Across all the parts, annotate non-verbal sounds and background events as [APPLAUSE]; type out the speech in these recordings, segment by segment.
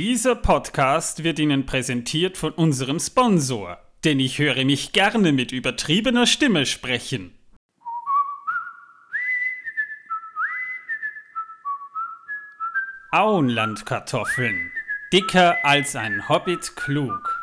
Dieser Podcast wird Ihnen präsentiert von unserem Sponsor, denn ich höre mich gerne mit übertriebener Stimme sprechen. Auenlandkartoffeln. Dicker als ein Hobbit klug.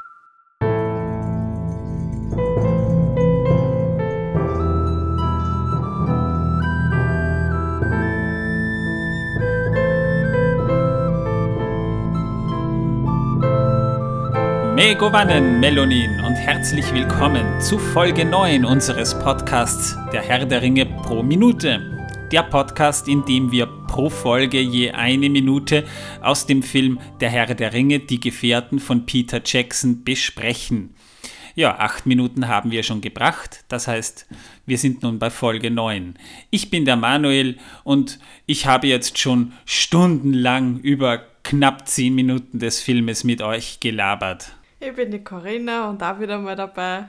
Megovanen, Melonin und herzlich willkommen zu Folge 9 unseres Podcasts Der Herr der Ringe pro Minute. Der Podcast, in dem wir pro Folge je eine Minute aus dem Film Der Herr der Ringe, die Gefährten von Peter Jackson besprechen. Ja, acht Minuten haben wir schon gebracht, das heißt, wir sind nun bei Folge 9. Ich bin der Manuel und ich habe jetzt schon stundenlang über knapp zehn Minuten des Filmes mit euch gelabert. Ich bin die Corinna und auch wieder mal dabei.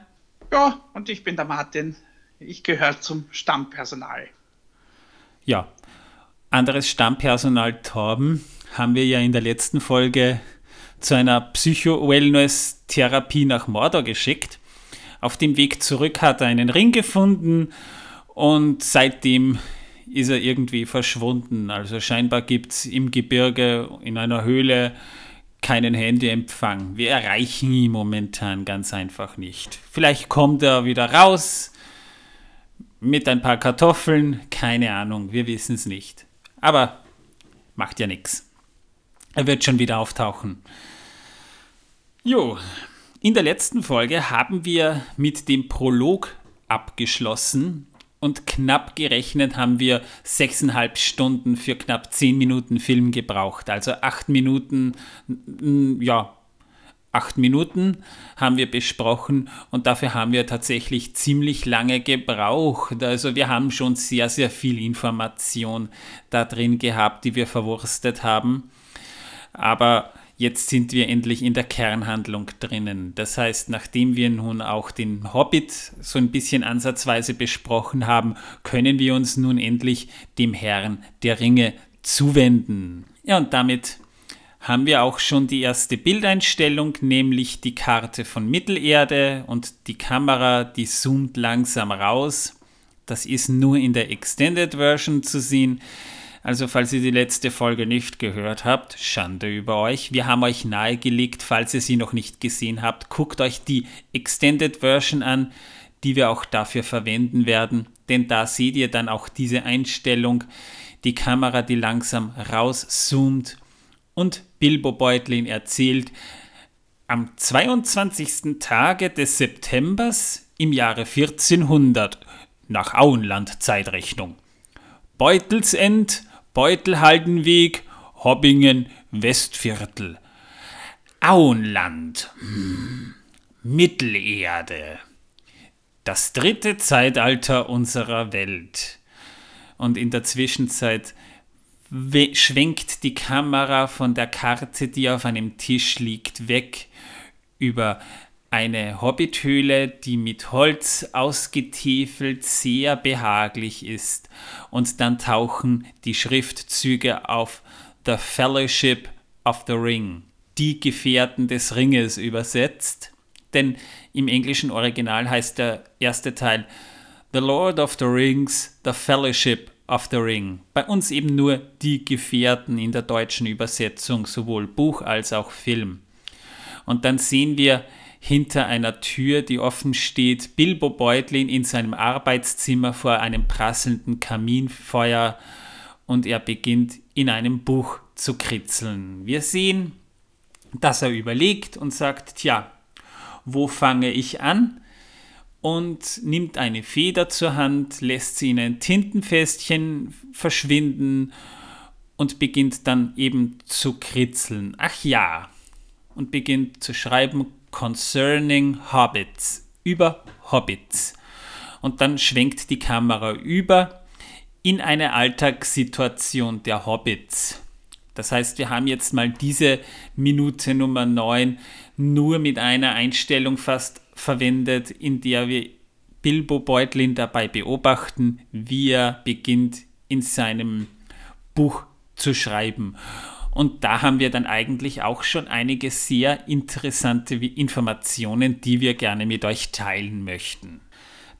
Ja, und ich bin der Martin. Ich gehöre zum Stammpersonal. Ja, anderes Stammpersonal Torben haben wir ja in der letzten Folge zu einer Psycho-Wellness-Therapie nach Mordor geschickt. Auf dem Weg zurück hat er einen Ring gefunden und seitdem ist er irgendwie verschwunden. Also scheinbar gibt es im Gebirge in einer Höhle keinen Handyempfang. Wir erreichen ihn momentan ganz einfach nicht. Vielleicht kommt er wieder raus mit ein paar Kartoffeln, keine Ahnung, wir wissen es nicht. Aber macht ja nichts. Er wird schon wieder auftauchen. Jo, in der letzten Folge haben wir mit dem Prolog abgeschlossen und knapp gerechnet haben wir sechseinhalb Stunden für knapp zehn Minuten Film gebraucht. Also acht Minuten, ja, acht Minuten haben wir besprochen und dafür haben wir tatsächlich ziemlich lange gebraucht. Also wir haben schon sehr, sehr viel Information da drin gehabt, die wir verwurstet haben. Aber jetzt sind wir endlich in der Kernhandlung drinnen. Das heißt, nachdem wir nun auch den Hobbit so ein bisschen ansatzweise besprochen haben, können wir uns nun endlich dem Herrn der Ringe zuwenden. Ja, und damit haben wir auch schon die erste Bildeinstellung, nämlich die Karte von Mittelerde und die Kamera, die zoomt langsam raus. Das ist nur in der Extended Version zu sehen. Also falls ihr die letzte Folge nicht gehört habt, Schande über euch. Wir haben euch nahegelegt, falls ihr sie noch nicht gesehen habt, guckt euch die Extended Version an, die wir auch dafür verwenden werden. Denn da seht ihr dann auch diese Einstellung, die Kamera, die langsam rauszoomt und Bilbo Beutlin erzählt, am 22. Tage des Septembers im Jahre 1400 nach Auenland-Zeitrechnung. Beutelsend Beutelhaldenweg, Hobbingen, Westviertel. Auenland. Hm. Mittelerde. Das dritte Zeitalter unserer Welt. Und in der Zwischenzeit schwenkt die Kamera von der Karte, die auf einem Tisch liegt, weg über eine Hobbithöhle, die mit Holz ausgetäfelt sehr behaglich ist. Und dann tauchen die Schriftzüge auf The Fellowship of the Ring, die Gefährten des Ringes übersetzt. Denn im englischen Original heißt der erste Teil The Lord of the Rings, The Fellowship of the Ring. Bei uns eben nur die Gefährten in der deutschen Übersetzung, sowohl Buch als auch Film. Und dann sehen wir hinter einer Tür, die offen steht, Bilbo Beutlin in seinem Arbeitszimmer vor einem prasselnden Kaminfeuer und er beginnt in einem Buch zu kritzeln. Wir sehen, dass er überlegt und sagt, tja, wo fange ich an? Und nimmt eine Feder zur Hand, lässt sie in ein Tintenfästchen verschwinden und beginnt dann eben zu kritzeln. Ach ja, und beginnt zu schreiben, Concerning Hobbits, über Hobbits. Und dann schwenkt die Kamera über in eine Alltagssituation der Hobbits. Das heißt, wir haben jetzt mal diese Minute Nummer 9 nur mit einer Einstellung fast verwendet, in der wir Bilbo Beutlin dabei beobachten, wie er beginnt in seinem Buch zu schreiben. Und da haben wir dann eigentlich auch schon einige sehr interessante Informationen, die wir gerne mit euch teilen möchten.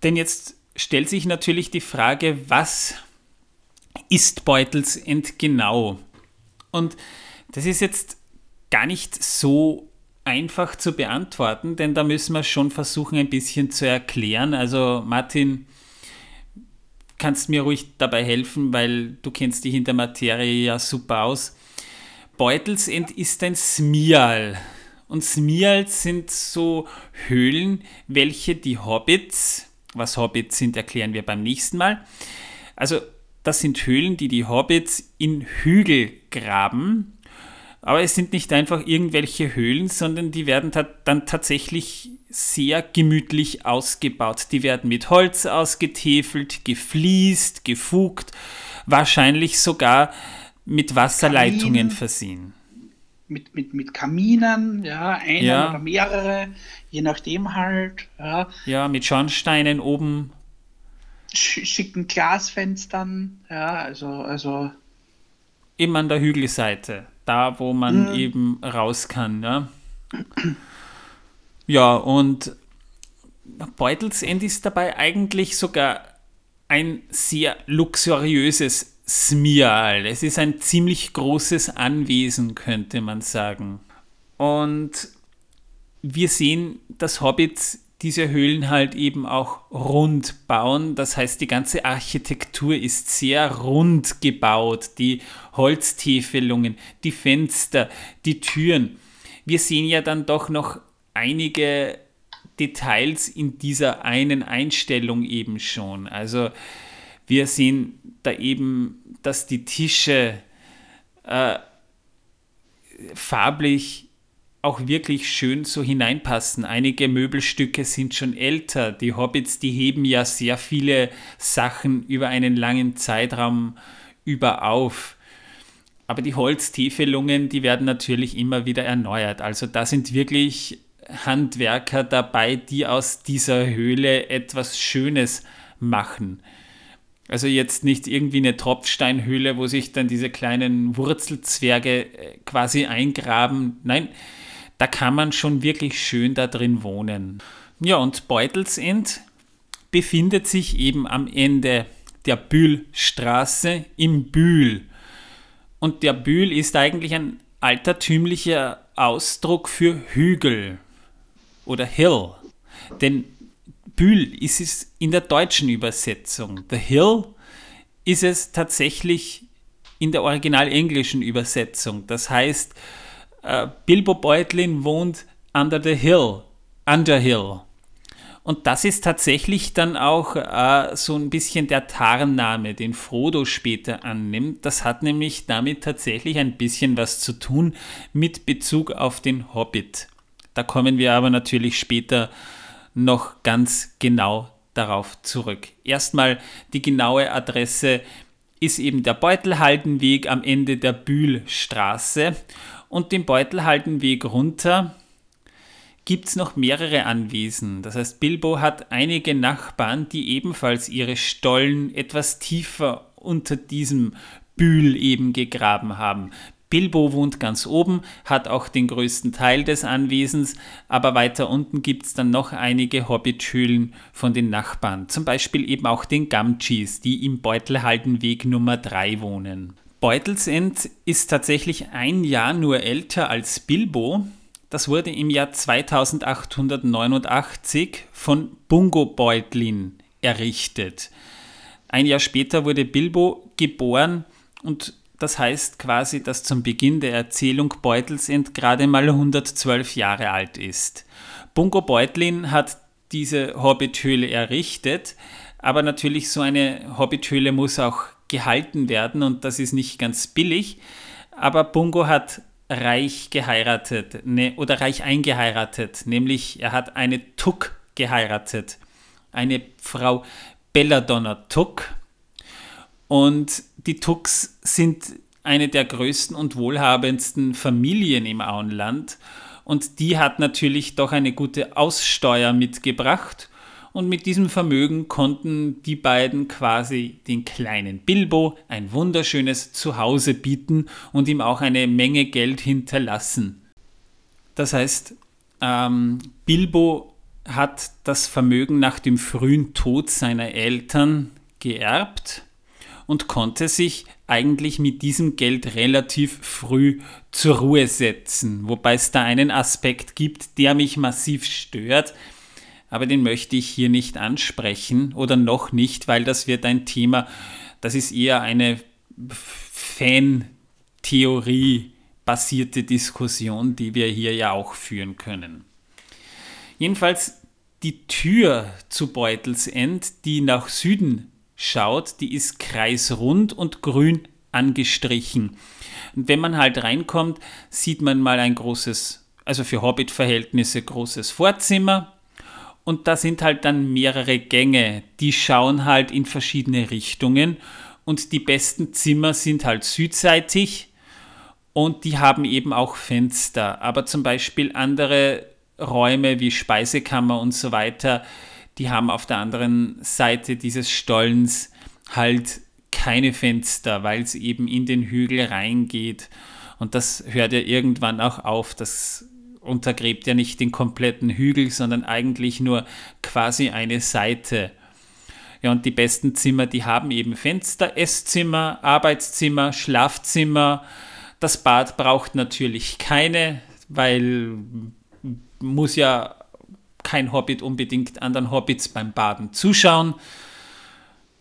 Denn jetzt stellt sich natürlich die Frage, was ist Beutelsend genau? Und das ist jetzt gar nicht so einfach zu beantworten, denn da müssen wir schon versuchen, ein bisschen zu erklären. Also Martin, kannst mir ruhig dabei helfen, weil du kennst dich in der Materie ja super aus. Beutelsend ist ein Smial. Und Smials sind so Höhlen, welche die Hobbits, was Hobbits sind, erklären wir beim nächsten Mal. Also das sind Höhlen, die die Hobbits in Hügel graben. Aber es sind nicht einfach irgendwelche Höhlen, sondern die werden dann tatsächlich sehr gemütlich ausgebaut. Die werden mit Holz ausgetäfelt, gefliest, gefugt, wahrscheinlich sogar mit Wasserleitungen Kamin, versehen. Mit, mit, mit Kaminen, ja, einer ja. oder mehrere, je nachdem halt. Ja, ja mit Schornsteinen oben. Schicken Glasfenstern, ja, also, also. Immer an der Hügelseite, da wo man mhm. eben raus kann, ja. Ja, und Beutelsend ist dabei eigentlich sogar ein sehr luxuriöses Smial. Es ist ein ziemlich großes Anwesen, könnte man sagen. Und wir sehen, dass Hobbits diese Höhlen halt eben auch rund bauen. Das heißt, die ganze Architektur ist sehr rund gebaut. Die Holztäfelungen, die Fenster, die Türen. Wir sehen ja dann doch noch einige Details in dieser einen Einstellung eben schon. Also wir sehen da eben, dass die Tische äh, farblich auch wirklich schön so hineinpassen. Einige Möbelstücke sind schon älter. Die Hobbits, die heben ja sehr viele Sachen über einen langen Zeitraum über auf. Aber die Holztäfelungen, die werden natürlich immer wieder erneuert. Also da sind wirklich Handwerker dabei, die aus dieser Höhle etwas Schönes machen. Also jetzt nicht irgendwie eine Tropfsteinhöhle, wo sich dann diese kleinen Wurzelzwerge äh, quasi eingraben. Nein, da kann man schon wirklich schön da drin wohnen. Ja, und Beutelsend befindet sich eben am Ende der Bühlstraße im Bühl. Und der Bühl ist eigentlich ein altertümlicher Ausdruck für Hügel oder Hill. Denn Bühl ist es in der deutschen Übersetzung. The Hill ist es tatsächlich in der original englischen Übersetzung. Das heißt, äh, Bilbo Beutlin wohnt under the hill, under hill. Und das ist tatsächlich dann auch äh, so ein bisschen der Tarnname, den Frodo später annimmt. Das hat nämlich damit tatsächlich ein bisschen was zu tun mit Bezug auf den Hobbit. Da kommen wir aber natürlich später noch ganz genau darauf zurück. Erstmal die genaue Adresse ist eben der Beutelhaldenweg am Ende der Bühlstraße und den Beutelhaldenweg runter gibt es noch mehrere Anwesen. Das heißt, Bilbo hat einige Nachbarn, die ebenfalls ihre Stollen etwas tiefer unter diesem Bühl eben gegraben haben. Bilbo wohnt ganz oben, hat auch den größten Teil des Anwesens, aber weiter unten gibt es dann noch einige Hobbithöhlen von den Nachbarn, zum Beispiel eben auch den Gamgees, die im Beutelhaldenweg Nummer 3 wohnen. Beutelsend ist tatsächlich ein Jahr nur älter als Bilbo. Das wurde im Jahr 2889 von Bungo Beutlin errichtet. Ein Jahr später wurde Bilbo geboren und das heißt quasi, dass zum Beginn der Erzählung Beutelsend gerade mal 112 Jahre alt ist. Bungo Beutlin hat diese Hobbithöhle errichtet, aber natürlich so eine Hobbithöhle muss auch gehalten werden und das ist nicht ganz billig. Aber Bungo hat reich geheiratet ne, oder reich eingeheiratet, nämlich er hat eine Tuck geheiratet, eine Frau Belladonna Tuck. Und die Tucks sind eine der größten und wohlhabendsten Familien im Auenland. Und die hat natürlich doch eine gute Aussteuer mitgebracht. Und mit diesem Vermögen konnten die beiden quasi den kleinen Bilbo ein wunderschönes Zuhause bieten und ihm auch eine Menge Geld hinterlassen. Das heißt, ähm, Bilbo hat das Vermögen nach dem frühen Tod seiner Eltern geerbt und konnte sich eigentlich mit diesem Geld relativ früh zur Ruhe setzen. Wobei es da einen Aspekt gibt, der mich massiv stört, aber den möchte ich hier nicht ansprechen oder noch nicht, weil das wird ein Thema, das ist eher eine Fan-Theorie basierte Diskussion, die wir hier ja auch führen können. Jedenfalls die Tür zu Beutelsend, die nach Süden schaut, die ist kreisrund und grün angestrichen. Und wenn man halt reinkommt, sieht man mal ein großes, also für Hobbit-Verhältnisse großes Vorzimmer. Und da sind halt dann mehrere Gänge, die schauen halt in verschiedene Richtungen. Und die besten Zimmer sind halt südseitig und die haben eben auch Fenster. Aber zum Beispiel andere Räume wie Speisekammer und so weiter, die haben auf der anderen Seite dieses Stollens halt keine Fenster, weil es eben in den Hügel reingeht. Und das hört ja irgendwann auch auf. Das untergräbt ja nicht den kompletten Hügel, sondern eigentlich nur quasi eine Seite. Ja, und die besten Zimmer, die haben eben Fenster, Esszimmer, Arbeitszimmer, Schlafzimmer. Das Bad braucht natürlich keine, weil muss ja kein Hobbit unbedingt anderen Hobbits beim Baden zuschauen.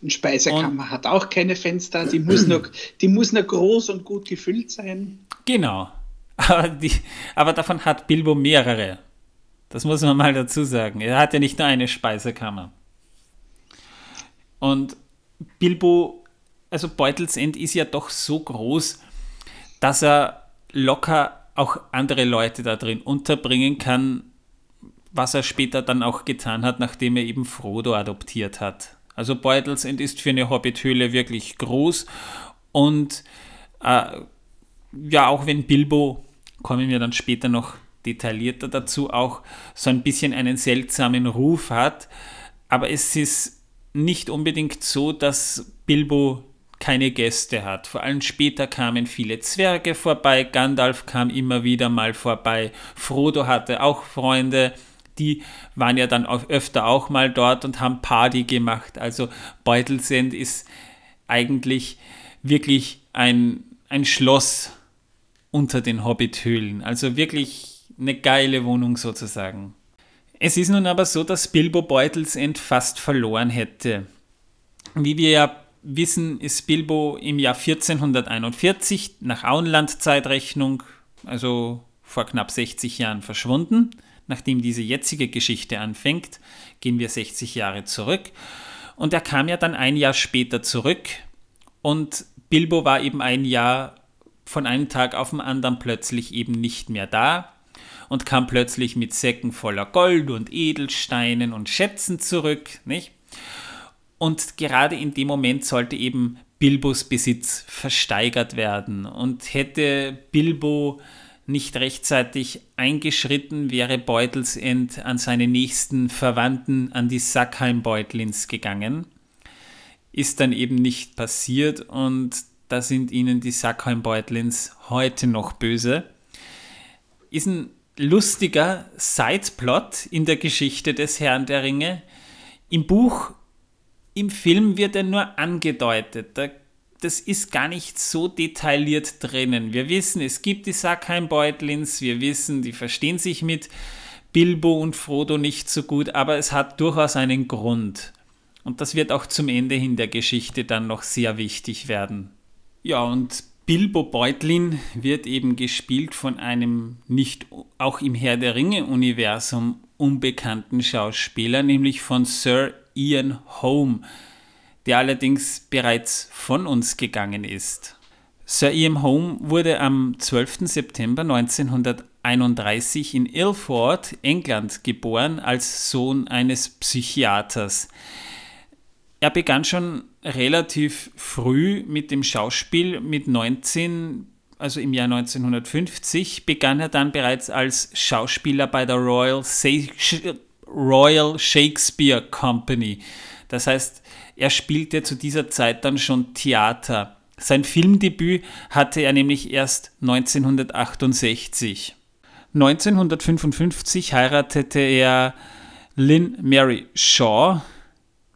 Eine Speisekammer und, hat auch keine Fenster, die muss, nur, die muss nur groß und gut gefüllt sein. Genau. Aber, die, aber davon hat Bilbo mehrere. Das muss man mal dazu sagen. Er hat ja nicht nur eine Speisekammer. Und Bilbo, also Beutelsend ist ja doch so groß, dass er locker auch andere Leute da drin unterbringen kann, was er später dann auch getan hat, nachdem er eben Frodo adoptiert hat. Also Beutelsend ist für eine Hobbithöhle wirklich groß und äh, ja, auch wenn Bilbo, kommen wir dann später noch detaillierter dazu, auch so ein bisschen einen seltsamen Ruf hat, aber es ist nicht unbedingt so, dass Bilbo keine Gäste hat. Vor allem später kamen viele Zwerge vorbei, Gandalf kam immer wieder mal vorbei, Frodo hatte auch Freunde, die waren ja dann auch öfter auch mal dort und haben Party gemacht. Also Beutelsend ist eigentlich wirklich ein, ein Schloss unter den Hobbithöhlen. Also wirklich eine geile Wohnung sozusagen. Es ist nun aber so, dass Bilbo Beutelsend fast verloren hätte. Wie wir ja wissen, ist Bilbo im Jahr 1441 nach Auenland-Zeitrechnung, also vor knapp 60 Jahren, verschwunden. Nachdem diese jetzige Geschichte anfängt, gehen wir 60 Jahre zurück. Und er kam ja dann ein Jahr später zurück und Bilbo war eben ein Jahr von einem Tag auf den anderen plötzlich eben nicht mehr da und kam plötzlich mit Säcken voller Gold und Edelsteinen und Schätzen zurück, nicht? Und gerade in dem Moment sollte eben Bilbos Besitz versteigert werden. Und hätte Bilbo nicht rechtzeitig eingeschritten, wäre Beutelsend an seine nächsten Verwandten, an die Sackheim-Beutlins gegangen. Ist dann eben nicht passiert und da sind ihnen die Sackheim-Beutlins heute noch böse. Ist ein lustiger Sideplot in der Geschichte des Herrn der Ringe. Im Buch im Film wird er nur angedeutet. Das ist gar nicht so detailliert drinnen. Wir wissen, es gibt die Sackheim-Beutlins, wir wissen, die verstehen sich mit Bilbo und Frodo nicht so gut, aber es hat durchaus einen Grund. Und das wird auch zum Ende hin der Geschichte dann noch sehr wichtig werden. Ja, und Bilbo Beutlin wird eben gespielt von einem nicht auch im Herr der Ringe-Universum unbekannten Schauspieler, nämlich von Sir Ian Home, der allerdings bereits von uns gegangen ist. Sir Ian Home wurde am 12. September 1931 in Ilford, England, geboren als Sohn eines Psychiaters. Er begann schon relativ früh mit dem Schauspiel. Mit 19, also im Jahr 1950, begann er dann bereits als Schauspieler bei der Royal, Royal Shakespeare Company. Das heißt, er spielte zu dieser Zeit dann schon Theater. Sein Filmdebüt hatte er nämlich erst 1968. 1955 heiratete er Lynn Mary Shaw,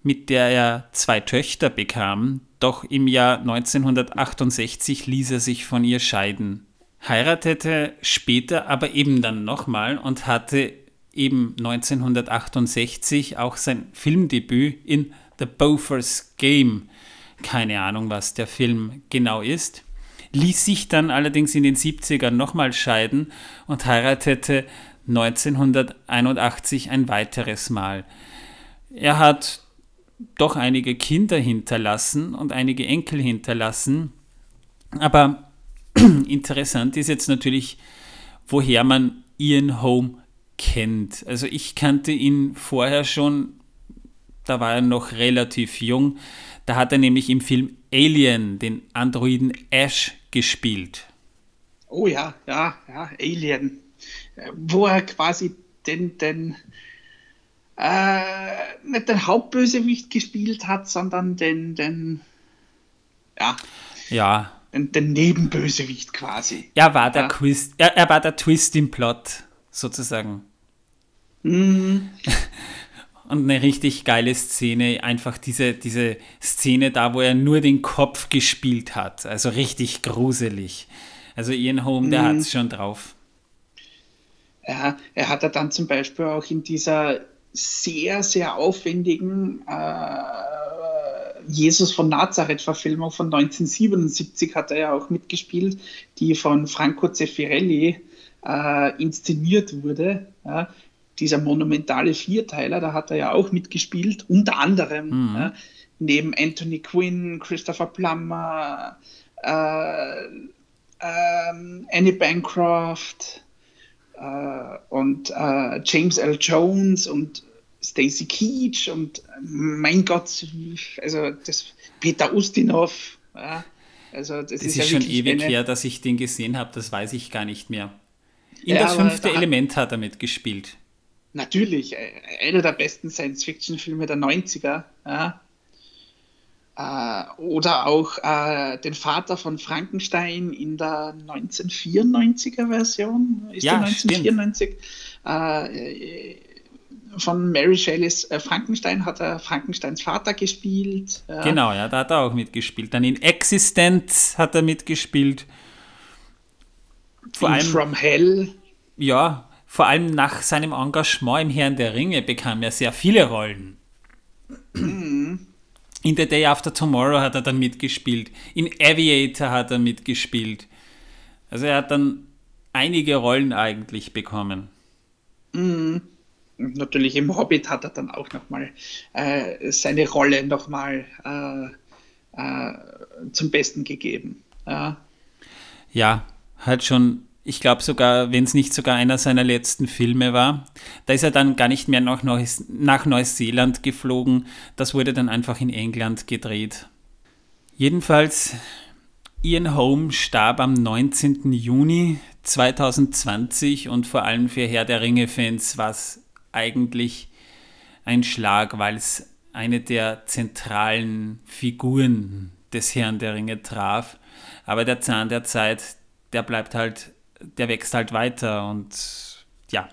mit der er zwei Töchter bekam, doch im Jahr 1968 ließ er sich von ihr scheiden. Heiratete später aber eben dann nochmal und hatte eben 1968 auch sein Filmdebüt in The Beaufort's Game. Keine Ahnung, was der Film genau ist. Ließ sich dann allerdings in den 70ern nochmal scheiden und heiratete 1981 ein weiteres Mal. Er hat doch einige Kinder hinterlassen und einige Enkel hinterlassen. Aber [CLEARS THROAT] interessant ist jetzt natürlich, woher man Ian Home kennt. Also ich kannte ihn vorher schon, da war er noch relativ jung. Da hat er nämlich im Film Alien den Androiden Ash gespielt. Oh ja, ja, ja, Alien. Wo er quasi den, den äh, nicht den Hauptbösewicht gespielt hat, sondern den, den ja, ja. Den, den Nebenbösewicht quasi. Er war der ja. Twist, er, er war der Twist im Plot, sozusagen. Mhm. [LAUGHS] Und eine richtig geile Szene, einfach diese, diese Szene da, wo er nur den Kopf gespielt hat. Also richtig gruselig. Also Ian Holm, der mhm. hat es schon drauf. Ja, er hat ja dann zum Beispiel auch in dieser sehr, sehr aufwendigen äh, Jesus von Nazareth-Verfilmung von 1977 hat er ja auch mitgespielt, die von Franco Zeffirelli äh, inszeniert wurde. Ja, dieser monumentale Vierteiler, da hat er ja auch mitgespielt, unter anderem mhm. ja, neben Anthony Quinn, Christopher Plummer, äh, äh, Annie Bancroft, äh, und äh, James L. Jones und Stacy Keach und mein Gott, also das Peter Ustinov. Ja, also das, das ist, ist ja schon ewig her, dass ich den gesehen habe, das weiß ich gar nicht mehr. In ja, das fünfte da Element hat er mitgespielt. Natürlich, äh, einer der besten Science-Fiction-Filme der 90er. Ja. Äh, oder auch äh, den Vater von Frankenstein in der 1994er Version. Ist ja, der 1994? Äh, von Mary Shelleys äh, Frankenstein hat er Frankensteins Vater gespielt. Genau, ja, da hat er auch mitgespielt. Dann in Existence hat er mitgespielt. Vor in allem, From Hell. Ja, vor allem nach seinem Engagement im Herrn der Ringe bekam er sehr viele Rollen. Mhm. In The Day After Tomorrow hat er dann mitgespielt. In Aviator hat er mitgespielt. Also er hat dann einige Rollen eigentlich bekommen. Mhm. Natürlich im Hobbit hat er dann auch nochmal äh, seine Rolle nochmal äh, äh, zum Besten gegeben. Ja. ja, halt schon ich glaube sogar, wenn es nicht sogar einer seiner letzten Filme war. Da ist er dann gar nicht mehr nach, Neus nach Neuseeland geflogen. Das wurde dann einfach in England gedreht. Jedenfalls, Ian Holm starb am 19. Juni 2020 und vor allem für Herr der Ringe-Fans war es eigentlich ein Schlag, weil es eine der zentralen Figuren des Herrn der Ringe traf. Aber der Zahn der Zeit, der bleibt halt der wächst halt weiter und ja.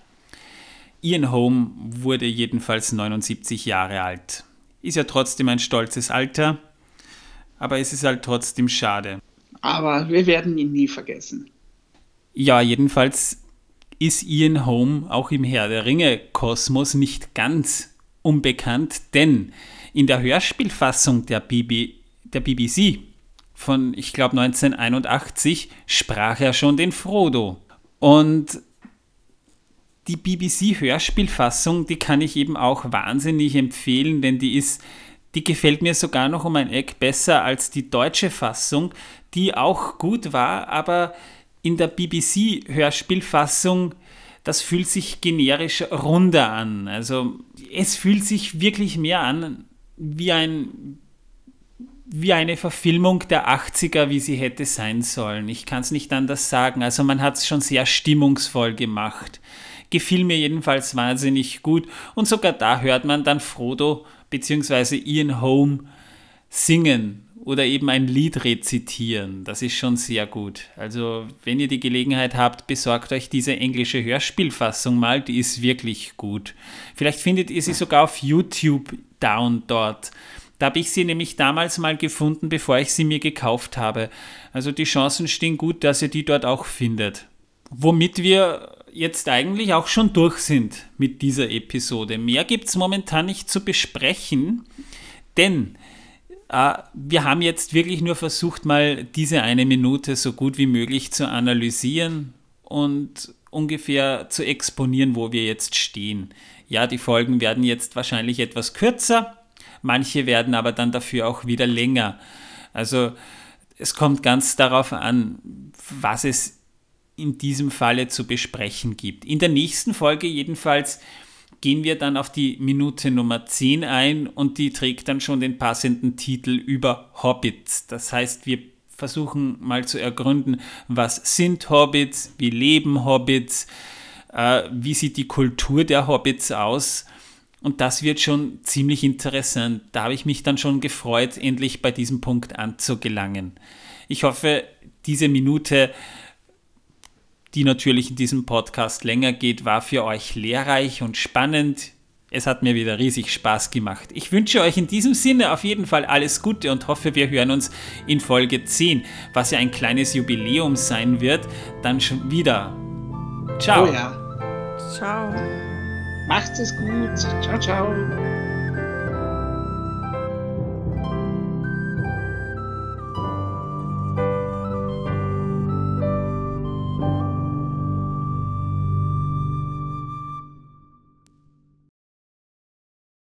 Ian Holm wurde jedenfalls 79 Jahre alt. Ist ja trotzdem ein stolzes Alter, aber es ist halt trotzdem schade. Aber wir werden ihn nie vergessen. Ja, jedenfalls ist Ian Holm auch im Herr der Ringe-Kosmos nicht ganz unbekannt, denn in der Hörspielfassung der, BB, der BBC von, ich glaube, 1981 sprach er schon den Frodo. Und die BBC-Hörspielfassung, die kann ich eben auch wahnsinnig empfehlen, denn die ist, die gefällt mir sogar noch um ein Eck besser als die deutsche Fassung, die auch gut war, aber in der BBC-Hörspielfassung, das fühlt sich generisch runder an. Also es fühlt sich wirklich mehr an wie ein wie eine Verfilmung der 80er, wie sie hätte sein sollen. Ich kann es nicht anders sagen. Also man hat es schon sehr stimmungsvoll gemacht. Gefiel mir jedenfalls wahnsinnig gut. Und sogar da hört man dann Frodo bzw. Ian Holm singen oder eben ein Lied rezitieren. Das ist schon sehr gut. Also, wenn ihr die Gelegenheit habt, besorgt euch diese englische Hörspielfassung mal, die ist wirklich gut. Vielleicht findet ihr sie sogar auf YouTube down dort. Da habe ich sie nämlich damals mal gefunden, bevor ich sie mir gekauft habe. Also die Chancen stehen gut, dass ihr die dort auch findet. Womit wir jetzt eigentlich auch schon durch sind mit dieser Episode. Mehr gibt es momentan nicht zu besprechen, denn äh, wir haben jetzt wirklich nur versucht, mal diese eine Minute so gut wie möglich zu analysieren und ungefähr zu exponieren, wo wir jetzt stehen. Ja, die Folgen werden jetzt wahrscheinlich etwas kürzer, manche werden aber dann dafür auch wieder länger. Also es kommt ganz darauf an, was es in diesem Falle zu besprechen gibt. In der nächsten Folge jedenfalls gehen wir dann auf die Minute Nummer 10 ein und die trägt dann schon den passenden Titel über Hobbits. Das heißt, wir versuchen mal zu ergründen, was sind Hobbits, wie leben Hobbits, äh, wie sieht die Kultur der Hobbits aus. Und das wird schon ziemlich interessant. Da habe ich mich dann schon gefreut, endlich bei diesem Punkt anzugelangen. Ich hoffe, diese Minute die natürlich in diesem Podcast länger geht, war für euch lehrreich und spannend. Es hat mir wieder riesig Spaß gemacht. Ich wünsche euch in diesem Sinne auf jeden Fall alles Gute und hoffe, wir hören uns in Folge 10, was ja ein kleines Jubiläum sein wird, dann schon wieder. Ciao. Oh ja. Ciao. Macht es gut. Ciao, ciao.